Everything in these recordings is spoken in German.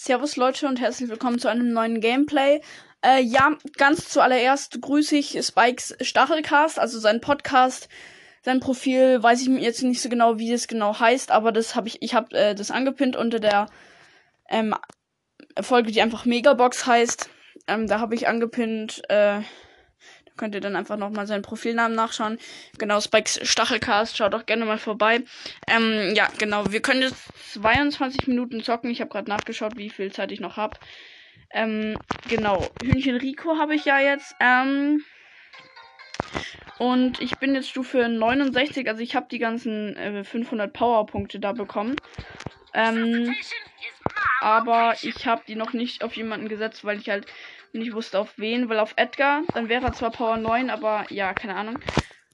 Servus Leute und herzlich willkommen zu einem neuen Gameplay. Äh, ja, ganz zuallererst grüße ich Spikes Stachelcast, also sein Podcast, sein Profil, weiß ich jetzt nicht so genau, wie es genau heißt, aber das habe ich, ich habe äh, das angepinnt unter der ähm, Folge, die einfach Megabox heißt. Ähm, da habe ich angepinnt, äh, Könnt ihr dann einfach nochmal seinen Profilnamen nachschauen. Genau, Spikes Stachelcast, schaut doch gerne mal vorbei. Ähm, ja, genau, wir können jetzt 22 Minuten zocken. Ich habe gerade nachgeschaut, wie viel Zeit ich noch habe. Ähm, genau, Hühnchen Rico habe ich ja jetzt. Ähm, und ich bin jetzt Stufe 69, also ich habe die ganzen äh, 500 Powerpunkte da bekommen. Ähm, aber ich habe die noch nicht auf jemanden gesetzt, weil ich halt und ich wusste auf wen, weil auf Edgar, dann wäre er zwar Power 9, aber ja, keine Ahnung.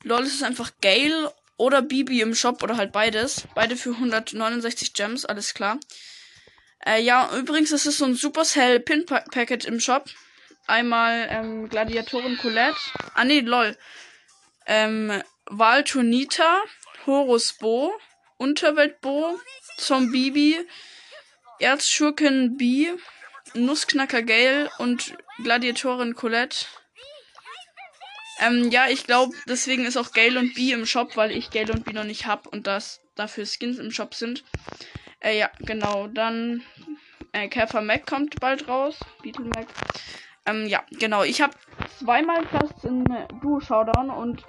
Lol, ist es einfach Gale oder Bibi im Shop oder halt beides. Beide für 169 Gems, alles klar. Äh, ja, übrigens, es ist so ein Supercell Pin Packet im Shop. Einmal ähm, Gladiatoren Colette. Ah nee, lol. Ähm, Valtonita, Horus Bo, Unterwelt Bo, Zombibi, Erzschurken B, Nussknacker Gale und Gladiatorin Colette. Ähm, ja, ich glaube, deswegen ist auch Gale und B im Shop, weil ich Gale und B noch nicht hab und das dafür Skins im Shop sind. Äh, ja, genau. Dann äh, Käfer Mac kommt bald raus. Beetle Mac. Ähm, ja, genau. Ich habe zweimal fast in Duo Showdown und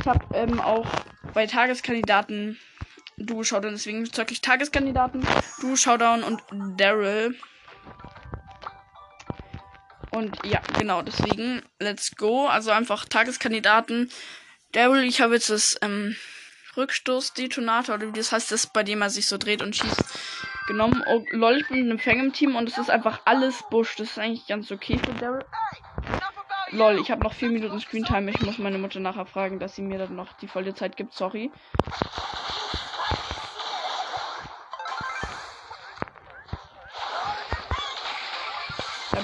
ich habe ähm, auch bei Tageskandidaten Duo Showdown. Deswegen zocke ich Tageskandidaten, Duo Showdown und Daryl. Und ja, genau, deswegen, let's go. Also einfach Tageskandidaten. Daryl, ich habe jetzt das ähm, Rückstoßdetonator, oder wie das heißt, das, bei dem er sich so dreht und schießt, genommen. Oh, lol, ich bin mit einem Fang im Team und es ist einfach alles Busch. Das ist eigentlich ganz okay für Daryl. Lol, ich habe noch vier Minuten Screentime. Ich muss meine Mutter nachher fragen, dass sie mir dann noch die volle Zeit gibt. Sorry.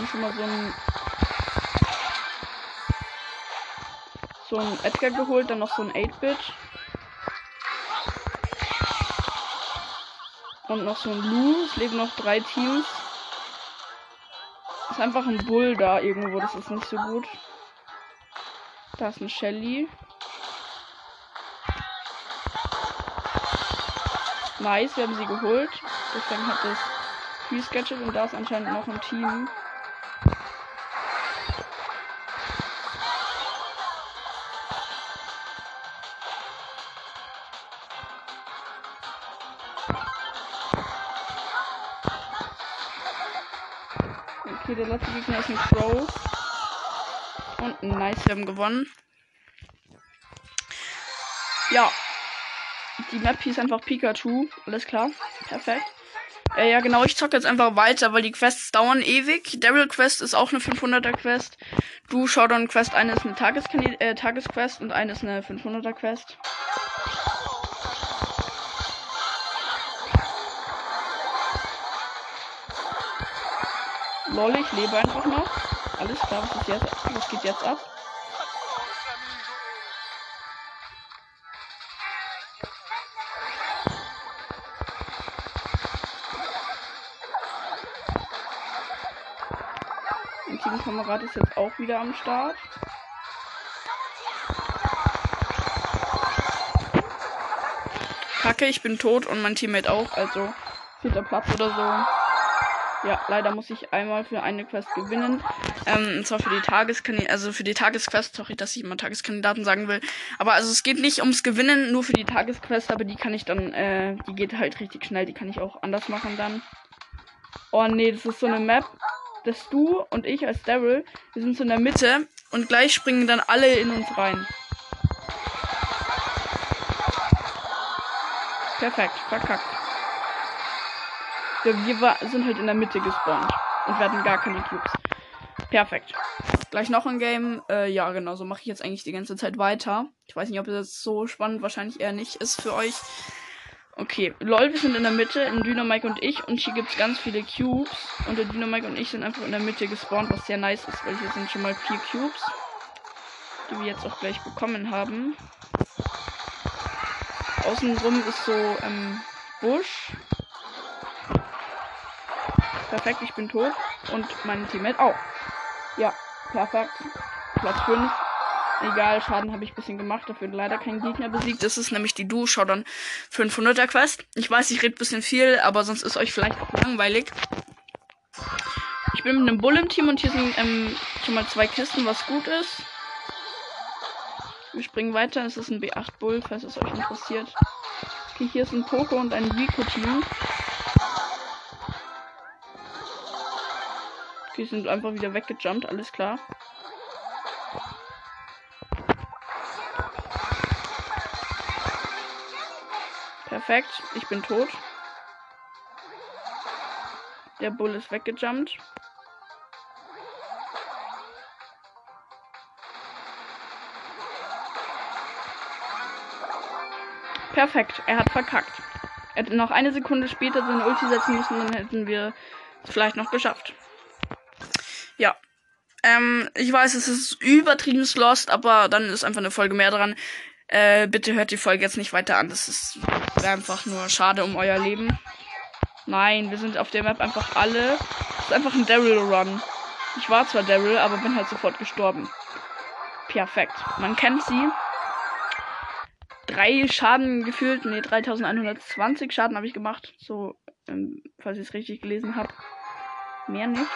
Habe schon mal so ein so ein Edgar geholt, dann noch so ein 8-Bit. Und noch so ein Lou. Es leben noch drei Teams. Ist einfach ein Bull da irgendwo, das ist nicht so gut. Da ist ein Shelly. Nice, wir haben sie geholt. Deswegen hat das Freeze Gadget und da ist anscheinend noch ein Team. Okay, der letzte Gegner ist ein Crow. Und nice, wir haben gewonnen. Ja. Die Map hieß einfach Pikachu. Alles klar. Perfekt. Äh, ja, genau, ich zocke jetzt einfach weiter, weil die Quests dauern ewig. Daryl Quest ist auch eine 500er Quest. Du Showdown Quest, eine ist eine Tagesquest äh, Tagesquest und eine ist eine 500er Quest. Lol, ich lebe einfach noch. Alles klar, was jetzt? Was geht jetzt ab? Mein Teamkamerad ist jetzt auch wieder am Start. Kacke, ich bin tot und mein Teammate auch, also vierter Platz oder so. Ja, leider muss ich einmal für eine Quest gewinnen. Ähm, und zwar für die Tageskandidaten, also für die Tagesquest, sorry, dass ich immer Tageskandidaten sagen will. Aber also es geht nicht ums Gewinnen, nur für die Tagesquest, aber die kann ich dann, äh, die geht halt richtig schnell, die kann ich auch anders machen dann. Oh nee, das ist so eine Map, dass du und ich als Daryl, wir sind so in der Mitte und gleich springen dann alle in uns rein. Perfekt, verkackt. Wir, wir sind halt in der Mitte gespawnt. Und wir hatten gar keine Cubes. Perfekt. Gleich noch ein Game. Äh, ja, genau, so mache ich jetzt eigentlich die ganze Zeit weiter. Ich weiß nicht, ob das so spannend wahrscheinlich eher nicht ist für euch. Okay, lol, wir sind in der Mitte, in Dynamike und ich. Und hier gibt es ganz viele Cubes. Und der Dynamike und ich sind einfach in der Mitte gespawnt, was sehr nice ist, weil hier sind schon mal vier Cubes. Die wir jetzt auch gleich bekommen haben. Außenrum ist so ähm, Busch. Perfekt, ich bin tot. Und mein Teammate auch. Ja, perfekt. Platz 5. Egal, Schaden habe ich ein bisschen gemacht, dafür leider kein Gegner besiegt. Das ist nämlich die Duo Showdown 500er Quest. Ich weiß, ich rede ein bisschen viel, aber sonst ist euch vielleicht auch langweilig. Ich bin mit einem Bull im Team und hier sind ähm, schon mal zwei Kisten, was gut ist. Wir springen weiter. Es ist ein B8 Bull, falls es euch interessiert. Okay, hier ist ein Poco und ein Rico-Team. Okay, sind einfach wieder weggejumpt, alles klar. Perfekt, ich bin tot. Der Bull ist weggejumpt. Perfekt, er hat verkackt. Er hätte noch eine Sekunde später seine Ulti setzen müssen, dann hätten wir es vielleicht noch geschafft. Ja. Ähm, ich weiß, es ist übertrieben lost, aber dann ist einfach eine Folge mehr dran. Äh, bitte hört die Folge jetzt nicht weiter an. Das ist einfach nur schade um euer Leben. Nein, wir sind auf der Map einfach alle. Das ist einfach ein Daryl Run. Ich war zwar Daryl, aber bin halt sofort gestorben. Perfekt. Man kennt sie drei Schaden gefühlt. Ne, 3120 Schaden habe ich gemacht. So, ähm, falls ich es richtig gelesen habe. Mehr nicht.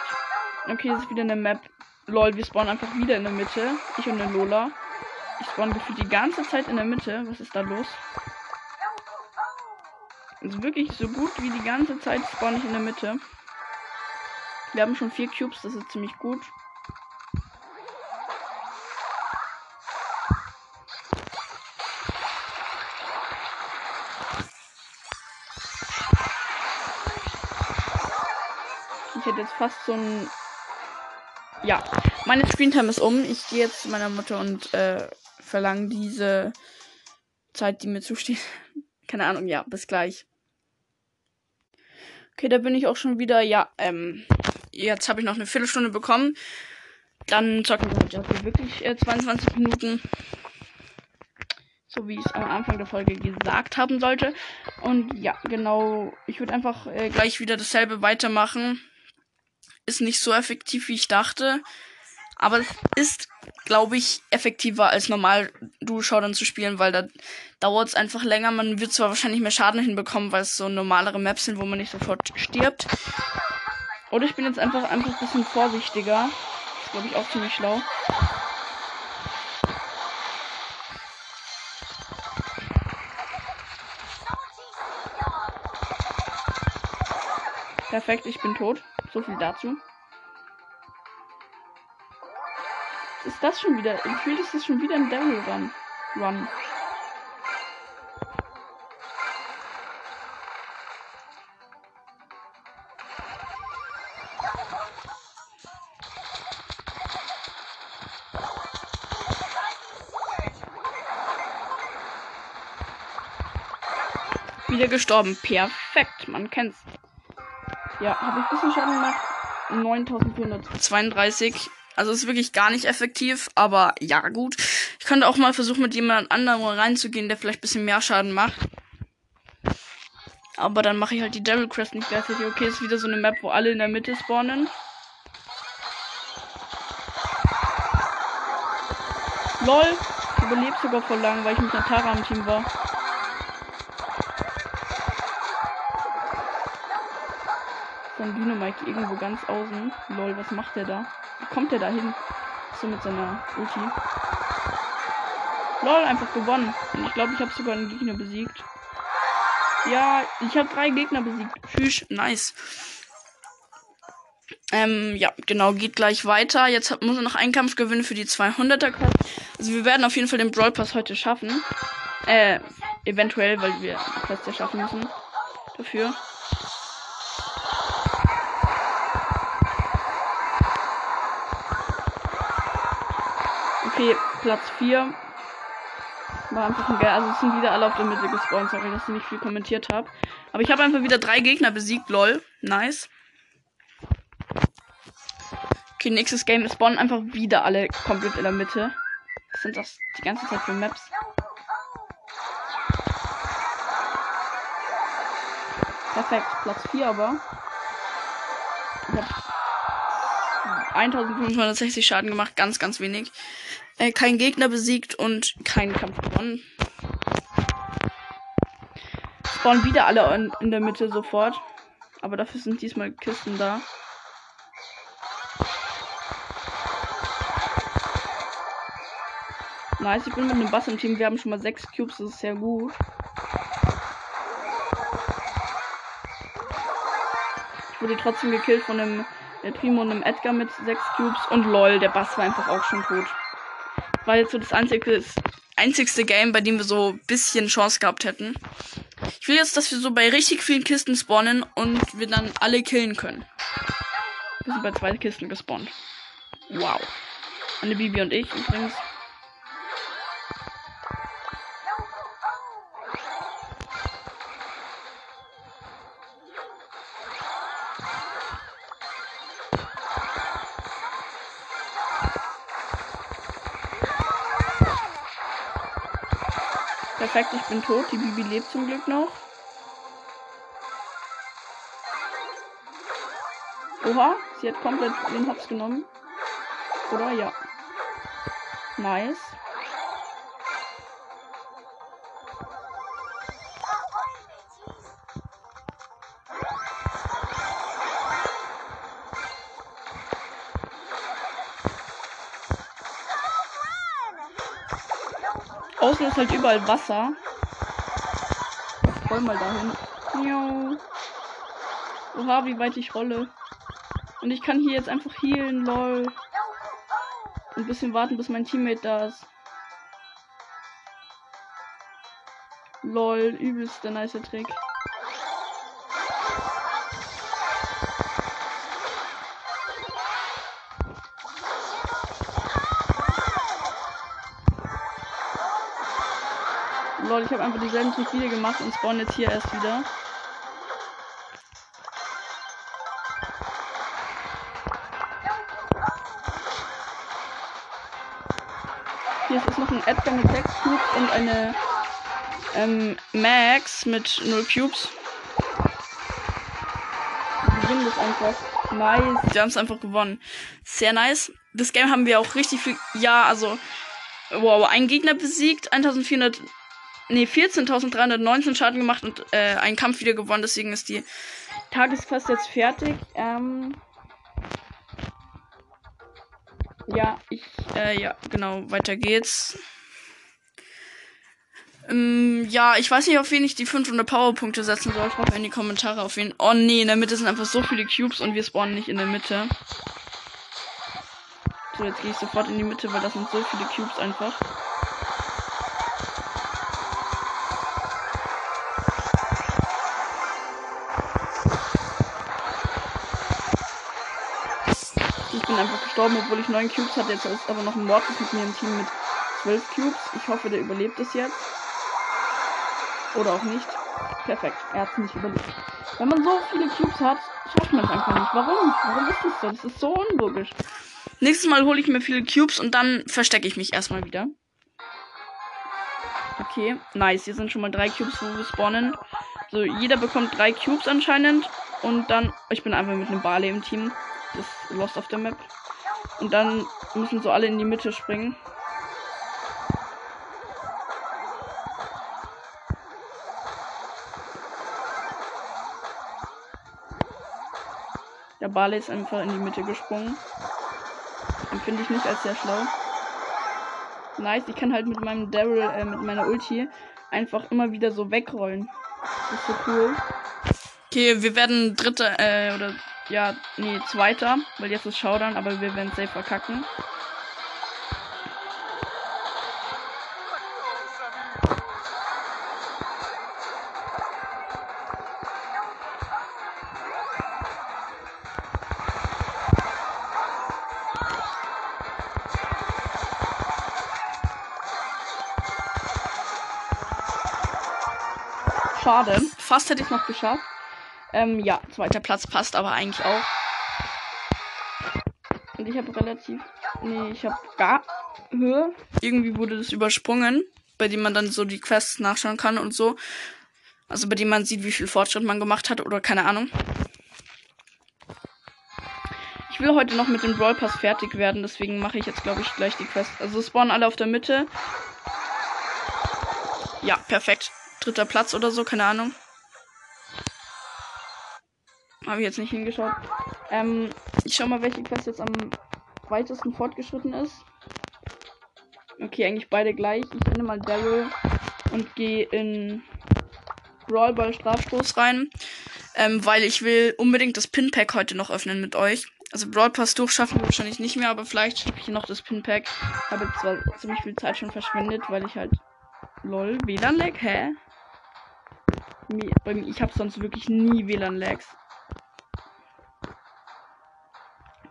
Okay, das ist wieder eine Map. Lol, wir spawnen einfach wieder in der Mitte. Ich und der Lola. Ich spawn gefühlt die ganze Zeit in der Mitte. Was ist da los? Also wirklich so gut wie die ganze Zeit spawn ich in der Mitte. Wir haben schon vier Cubes, das ist ziemlich gut. Ich hätte jetzt fast so ein. Ja, meine Screentime ist um. Ich gehe jetzt zu meiner Mutter und äh, verlange diese Zeit, die mir zusteht. Keine Ahnung, ja, bis gleich. Okay, da bin ich auch schon wieder. Ja, ähm, jetzt habe ich noch eine Viertelstunde bekommen. Dann zocken wir heute wirklich äh, 22 Minuten so wie ich es am Anfang der Folge gesagt haben sollte. Und ja, genau, ich würde einfach äh, gleich wieder dasselbe weitermachen. Ist nicht so effektiv, wie ich dachte. Aber es ist, glaube ich, effektiver als normal Dual Showdown zu spielen, weil da dauert es einfach länger. Man wird zwar wahrscheinlich mehr Schaden hinbekommen, weil es so normalere Maps sind, wo man nicht sofort stirbt. Oder ich bin jetzt einfach, einfach ein bisschen vorsichtiger. Ist, glaube ich, auch ziemlich schlau. Perfekt, ich bin tot. So viel dazu. Ist das schon wieder? Gefühlt ist das schon wieder ein Devil Run. Run. Wieder gestorben. Perfekt, man kennt's. Ja, habe ich ein bisschen Schaden gemacht. 9432. Also ist wirklich gar nicht effektiv, aber ja, gut. Ich könnte auch mal versuchen, mit jemand anderem reinzugehen, der vielleicht ein bisschen mehr Schaden macht. Aber dann mache ich halt die Devil Crest nicht gleichzeitig. Okay, ist wieder so eine Map, wo alle in der Mitte spawnen. LOL! Ich überlebe sogar voll lang, weil ich mit einer Tara im Team war. Dann Dynamike irgendwo ganz außen. Lol, was macht der da? Wie kommt der da hin? So mit seiner Ulti. Lol, einfach gewonnen. Und ich glaube, ich habe sogar einen Gegner besiegt. Ja, ich habe drei Gegner besiegt. Tschüss, nice. Ähm, ja, genau, geht gleich weiter. Jetzt muss er noch einen Kampf gewinnen für die 200er Quest. Also wir werden auf jeden Fall den Brawl Pass heute schaffen. Äh, eventuell, weil wir Quest ja schaffen müssen. Dafür. Okay, Platz 4. War einfach ein geil. Also es sind wieder alle auf der Mitte gespawnt. Sorry, dass ich nicht viel kommentiert habe. Aber ich habe einfach wieder drei Gegner besiegt. Lol. Nice. Okay, nächstes Game. Spawnen einfach wieder alle komplett in der Mitte. Was sind das die ganze Zeit für Maps? Perfekt. Platz 4 aber. Ich hab 1560 Schaden gemacht, ganz, ganz wenig. Äh, kein Gegner besiegt und keinen Kampf gewonnen. Spawnen wieder alle in, in der Mitte sofort. Aber dafür sind diesmal Kisten da. Nice, ich bin mit einem Bass im Team. Wir haben schon mal sechs Cubes, das ist sehr gut. Ich wurde trotzdem gekillt von einem der Primo und einem Edgar mit sechs Cubes. Und lol, der Bass war einfach auch schon tot. War jetzt so das einzige, einzigste Game, bei dem wir so ein bisschen Chance gehabt hätten. Ich will jetzt, dass wir so bei richtig vielen Kisten spawnen und wir dann alle killen können. Wir sind bei zwei Kisten gespawnt. Wow. Eine Bibi und ich übrigens. Perfekt, ich bin tot. Die Bibi lebt zum Glück noch. Oha, sie hat komplett den Hops genommen. Oder? Ja. Nice. Außen ist halt überall Wasser. Roll mal dahin. Miau. Oha, wie weit ich rolle. Und ich kann hier jetzt einfach healen, lol. Ein bisschen warten, bis mein Teammate da ist. Lol, übelst der nice Trick. Lol, ich habe einfach dieselben wieder gemacht und spawn jetzt hier erst wieder. Hier ist noch ein Edgar mit 6 Cubes und eine ähm, Max mit 0 Cubes. Das einfach. Nice. Wir haben es einfach gewonnen. Sehr nice. Das Game haben wir auch richtig viel. Ja, also. Wow, ein Gegner besiegt, 1400 nee, 14.319 Schaden gemacht und äh, einen Kampf wieder gewonnen. Deswegen ist die Tagesquest jetzt fertig. Ähm ja, ich, äh, ja, genau, weiter geht's. Ähm, ja, ich weiß nicht, auf wen ich die 500 Powerpunkte setzen soll. Schreibt in die Kommentare auf wen. Oh nee, in der Mitte sind einfach so viele Cubes und wir spawnen nicht in der Mitte. So, jetzt gehe ich sofort in die Mitte, weil das sind so viele Cubes einfach. Gestorben, obwohl ich 9 Cubes hatte. Jetzt ist aber noch ein Mortis mit mir im Team mit 12 Cubes. Ich hoffe, der überlebt es jetzt. Oder auch nicht. Perfekt, er hat es nicht überlebt. Wenn man so viele Cubes hat, schafft man es einfach nicht. Warum? Warum ist das so? Das ist so unlogisch. Nächstes Mal hole ich mir viele Cubes und dann verstecke ich mich erstmal wieder. Okay, nice. Hier sind schon mal drei Cubes, wo wir spawnen. So, jeder bekommt drei Cubes anscheinend. Und dann, ich bin einfach mit einem Barley im Team ist Lost auf der Map. Und dann müssen so alle in die Mitte springen. Der Barley ist einfach in die Mitte gesprungen. Empfinde ich nicht als sehr schlau. Nice, ich kann halt mit meinem Daryl, äh, mit meiner Ulti einfach immer wieder so wegrollen. Das ist so cool. Okay, wir werden dritter, äh, oder ja, nee, zweiter, weil jetzt ist Showdown, aber wir werden safe verkacken. Schade. Fast hätte ich noch geschafft. Ähm, ja, zweiter Platz passt aber eigentlich auch. Und ich habe relativ. Nee, ich habe gar Höhe. Irgendwie wurde das übersprungen, bei dem man dann so die Quests nachschauen kann und so. Also bei dem man sieht, wie viel Fortschritt man gemacht hat oder keine Ahnung. Ich will heute noch mit dem Brawl Pass fertig werden, deswegen mache ich jetzt, glaube ich, gleich die Quest. Also spawnen alle auf der Mitte. Ja, perfekt. Dritter Platz oder so, keine Ahnung. Habe ich jetzt nicht hingeschaut. Ähm, ich schau mal, welche Quest jetzt am weitesten fortgeschritten ist. Okay, eigentlich beide gleich. Ich nehme mal Daryl und gehe in Brawlball Strafstoß rein. Ähm, weil ich will unbedingt das Pinpack heute noch öffnen mit euch. Also Brawl Pass durchschaffen wir wahrscheinlich nicht mehr, aber vielleicht schaffe ich noch das Pinpack. Habe zwar ziemlich viel Zeit schon verschwendet, weil ich halt. Lol, WLAN-Lag? Hä? Ich habe sonst wirklich nie WLAN-Lags.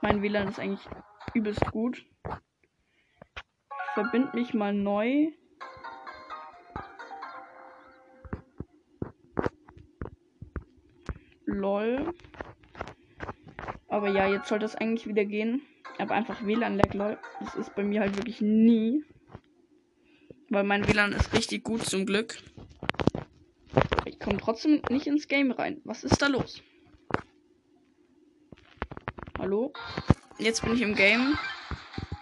Mein WLAN ist eigentlich übelst gut. Ich verbinde mich mal neu. Lol. Aber ja, jetzt sollte es eigentlich wieder gehen. Aber einfach WLAN-Lag, lol. Das ist bei mir halt wirklich nie. Weil mein WLAN ist richtig gut zum Glück. Ich komme trotzdem nicht ins Game rein. Was ist da los? Hallo? Jetzt bin ich im Game.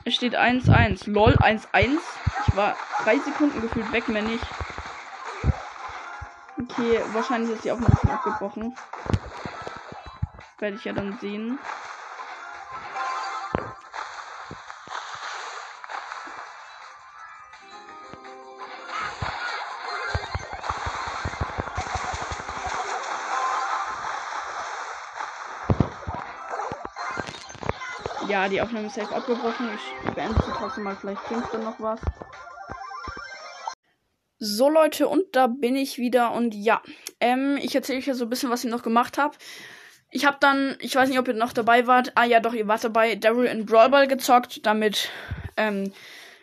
Es steht 1-1. LOL 1-1. Ich war drei Sekunden gefühlt weg, mehr nicht. Okay, wahrscheinlich ist die Aufnahme schon abgebrochen. Werde ich ja dann sehen. Ja, die Aufnahme ist safe abgebrochen. Ich beende sie trotzdem mal. Vielleicht bringt dann noch was. So Leute, und da bin ich wieder. Und ja, ähm, ich erzähle euch ja so ein bisschen, was ich noch gemacht habe. Ich habe dann, ich weiß nicht, ob ihr noch dabei wart. Ah ja, doch, ihr wart dabei. Daryl in Brawl Ball gezockt, damit ähm,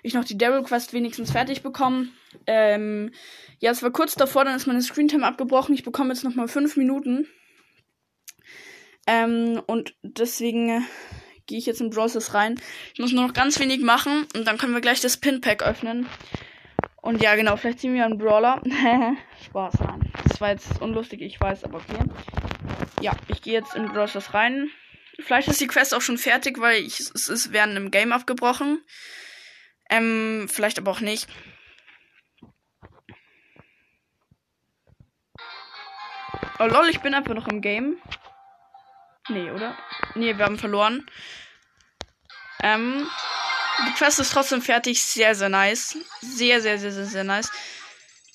ich noch die Daryl Quest wenigstens fertig bekomme. Ähm, ja, es war kurz davor, dann ist meine Screentime abgebrochen. Ich bekomme jetzt noch mal fünf Minuten. Ähm, und deswegen gehe ich jetzt in Browsers rein. Ich muss nur noch ganz wenig machen und dann können wir gleich das Pinpack öffnen. Und ja, genau, vielleicht ziehen wir einen Brawler. Spaß, nein. Das war jetzt unlustig, ich weiß, aber okay. Ja, ich gehe jetzt in Browsers rein. Vielleicht ist die Quest auch schon fertig, weil ich, es ist während einem Game abgebrochen. Ähm, vielleicht aber auch nicht. Oh lol, ich bin einfach noch im Game. Nee, oder? Nee, wir haben verloren. Ähm, die Quest ist trotzdem fertig. Sehr, sehr nice. Sehr, sehr, sehr, sehr, sehr nice.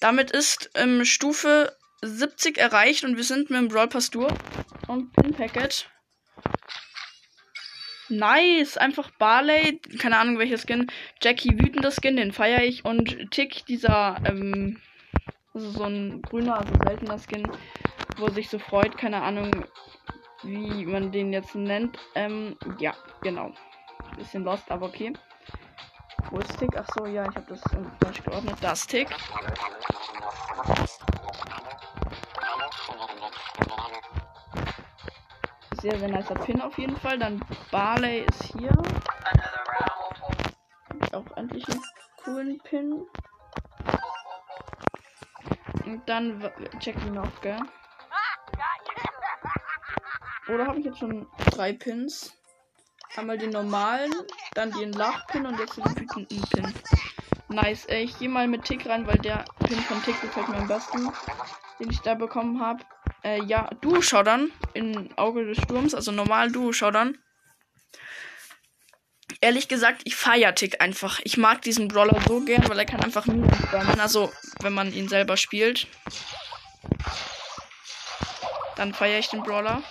Damit ist ähm, Stufe 70 erreicht und wir sind mit dem Brawl Pass durch. Und Pin Packet. Nice. Einfach Barley. Keine Ahnung welcher Skin. Jackie wütender Skin, den feiere ich. Und Tick, dieser, ähm, also so ein grüner, also seltener Skin, wo sich so freut. Keine Ahnung, wie man den jetzt nennt. Ähm, ja, genau. Bisschen lost, aber okay. Wo ist Tick? Ach so, ja, ich habe das falsch geordnet. Das Tick. Sehr, sehr nicer Pin auf jeden Fall. Dann Barley ist hier. Auch endlich einen coolen Pin. Und dann Jackie noch, gell? Oder habe ich jetzt schon drei Pins? Einmal den normalen, dann den Lachpin und jetzt den wütenden Pin. Nice. Äh, ich gehe mal mit Tick rein, weil der Pin von Tick gefällt mir am besten, den ich da bekommen habe. Äh, ja, Duo-Schaudern in Auge des Sturms, also normal Duo-Schaudern. Ehrlich gesagt, ich feiere Tick einfach. Ich mag diesen Brawler so gern, weil er kann einfach Minen spammen. Also, wenn man ihn selber spielt. Dann feiere ich den Brawler.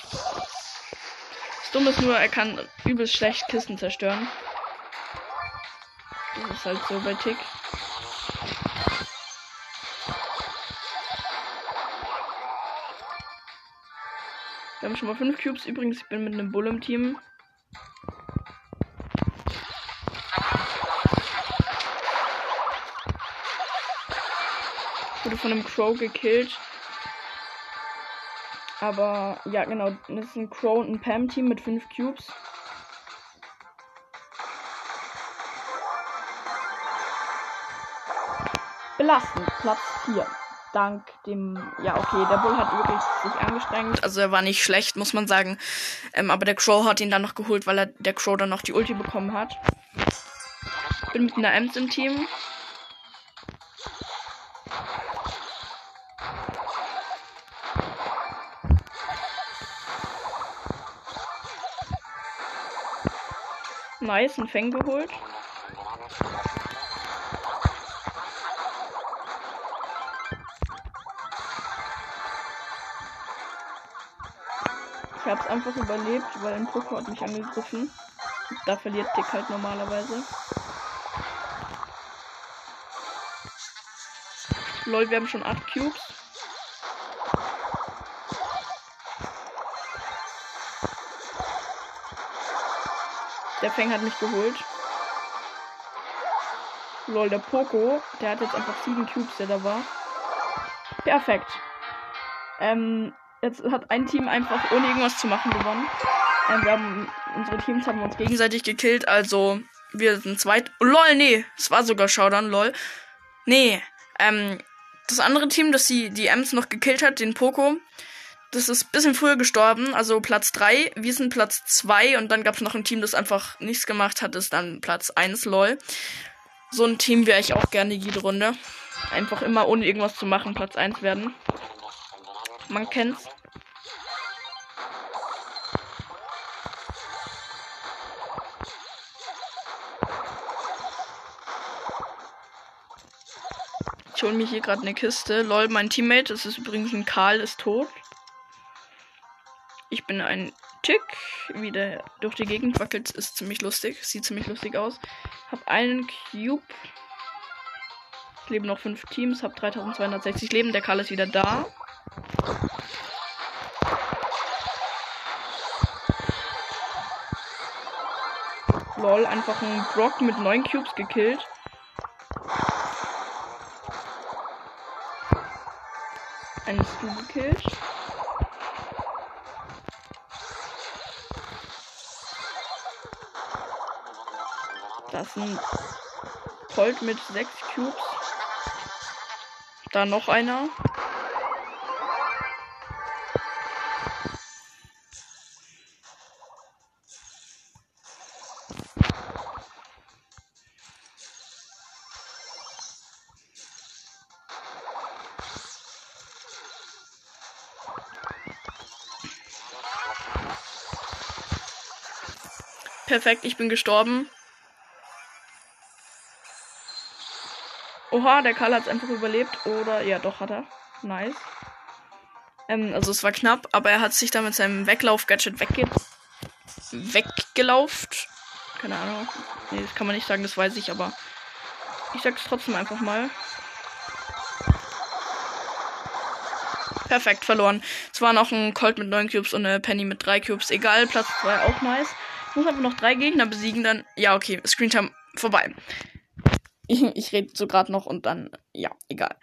Das Dumme ist nur, er kann übelst schlecht Kisten zerstören. Das ist halt so bei Tick. Wir haben schon mal fünf Cubes. Übrigens, ich bin mit einem Bull im Team. Wurde von einem Crow gekillt. Aber ja, genau. Das ist ein Crow und ein Pam-Team mit 5 Cubes. Belastend. Platz 4. dank dem, ja okay, der Bull hat wirklich sich angestrengt. Also er war nicht schlecht, muss man sagen. Ähm, aber der Crow hat ihn dann noch geholt, weil er der Crow dann noch die Ulti bekommen hat. Bin mit einer Ems im Team. Nice, ein Fang geholt. Ich hab's einfach überlebt, weil ein Pokémon hat mich angegriffen. Da verliert Dick halt normalerweise. Lol, wir haben schon 8 Cubes. Der Fang hat mich geholt. Lol, der Poco, der hat jetzt einfach 7 Cubes, der da war. Perfekt. Ähm, jetzt hat ein Team einfach ohne irgendwas zu machen gewonnen. Ähm, wir haben, unsere Teams haben uns gegenseitig gekillt, also wir sind zweit. Oh, lol, nee, es war sogar Showdown, lol. Nee, ähm, das andere Team, das die, die Ems noch gekillt hat, den Poco, das ist ein bisschen früher gestorben, also Platz 3. Wir sind Platz 2 und dann gab es noch ein Team, das einfach nichts gemacht hat, ist dann Platz 1, lol. So ein Team wäre ich auch gerne jede Runde. Einfach immer ohne irgendwas zu machen, Platz 1 werden. Man kennt's. Ich hole mir hier gerade eine Kiste. Lol, mein Teammate, das ist übrigens ein Karl, ist tot. Ich bin ein Tick, wie der durch die Gegend wackelt, ist ziemlich lustig. Sieht ziemlich lustig aus. Hab einen Cube. Ich lebe noch fünf Teams, hab 3260 Leben. Der Karl ist wieder da. Lol, einfach ein Brock mit neun Cubes gekillt. Einen Stu gekillt. Ein Colt mit 6 Cubes. Da noch einer. Perfekt, ich bin gestorben. Oha, der Karl hat es einfach überlebt. Oder, ja, doch hat er. Nice. Ähm, also es war knapp, aber er hat sich da mit seinem Weglauf-Gadget wegge weggelauft. Keine Ahnung. Nee, das kann man nicht sagen, das weiß ich, aber ich sag's trotzdem einfach mal. Perfekt, verloren. Es war noch ein Colt mit 9 Cubes und eine Penny mit 3 Cubes. Egal, Platz 2 auch nice. Ich muss einfach noch drei Gegner besiegen, dann. Ja, okay, Screentime vorbei. Ich, ich rede so gerade noch und dann, ja, egal.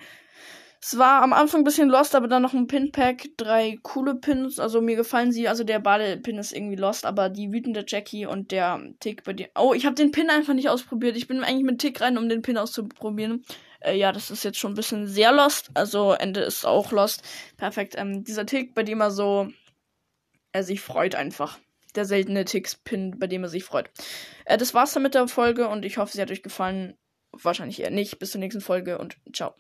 Es war am Anfang ein bisschen lost, aber dann noch ein Pin-Pack, drei coole Pins. Also mir gefallen sie. Also der Bade-Pin ist irgendwie lost, aber die wütende Jackie und der Tick bei dir. Oh, ich habe den Pin einfach nicht ausprobiert. Ich bin eigentlich mit Tick rein, um den Pin auszuprobieren. Äh, ja, das ist jetzt schon ein bisschen sehr lost. Also Ende ist auch lost. Perfekt. Ähm, dieser Tick, bei dem er so. Er sich freut einfach. Der seltene Ticks-Pin, bei dem er sich freut. Äh, das war's dann mit der Folge und ich hoffe, sie hat euch gefallen. Wahrscheinlich eher nicht. Bis zur nächsten Folge und ciao.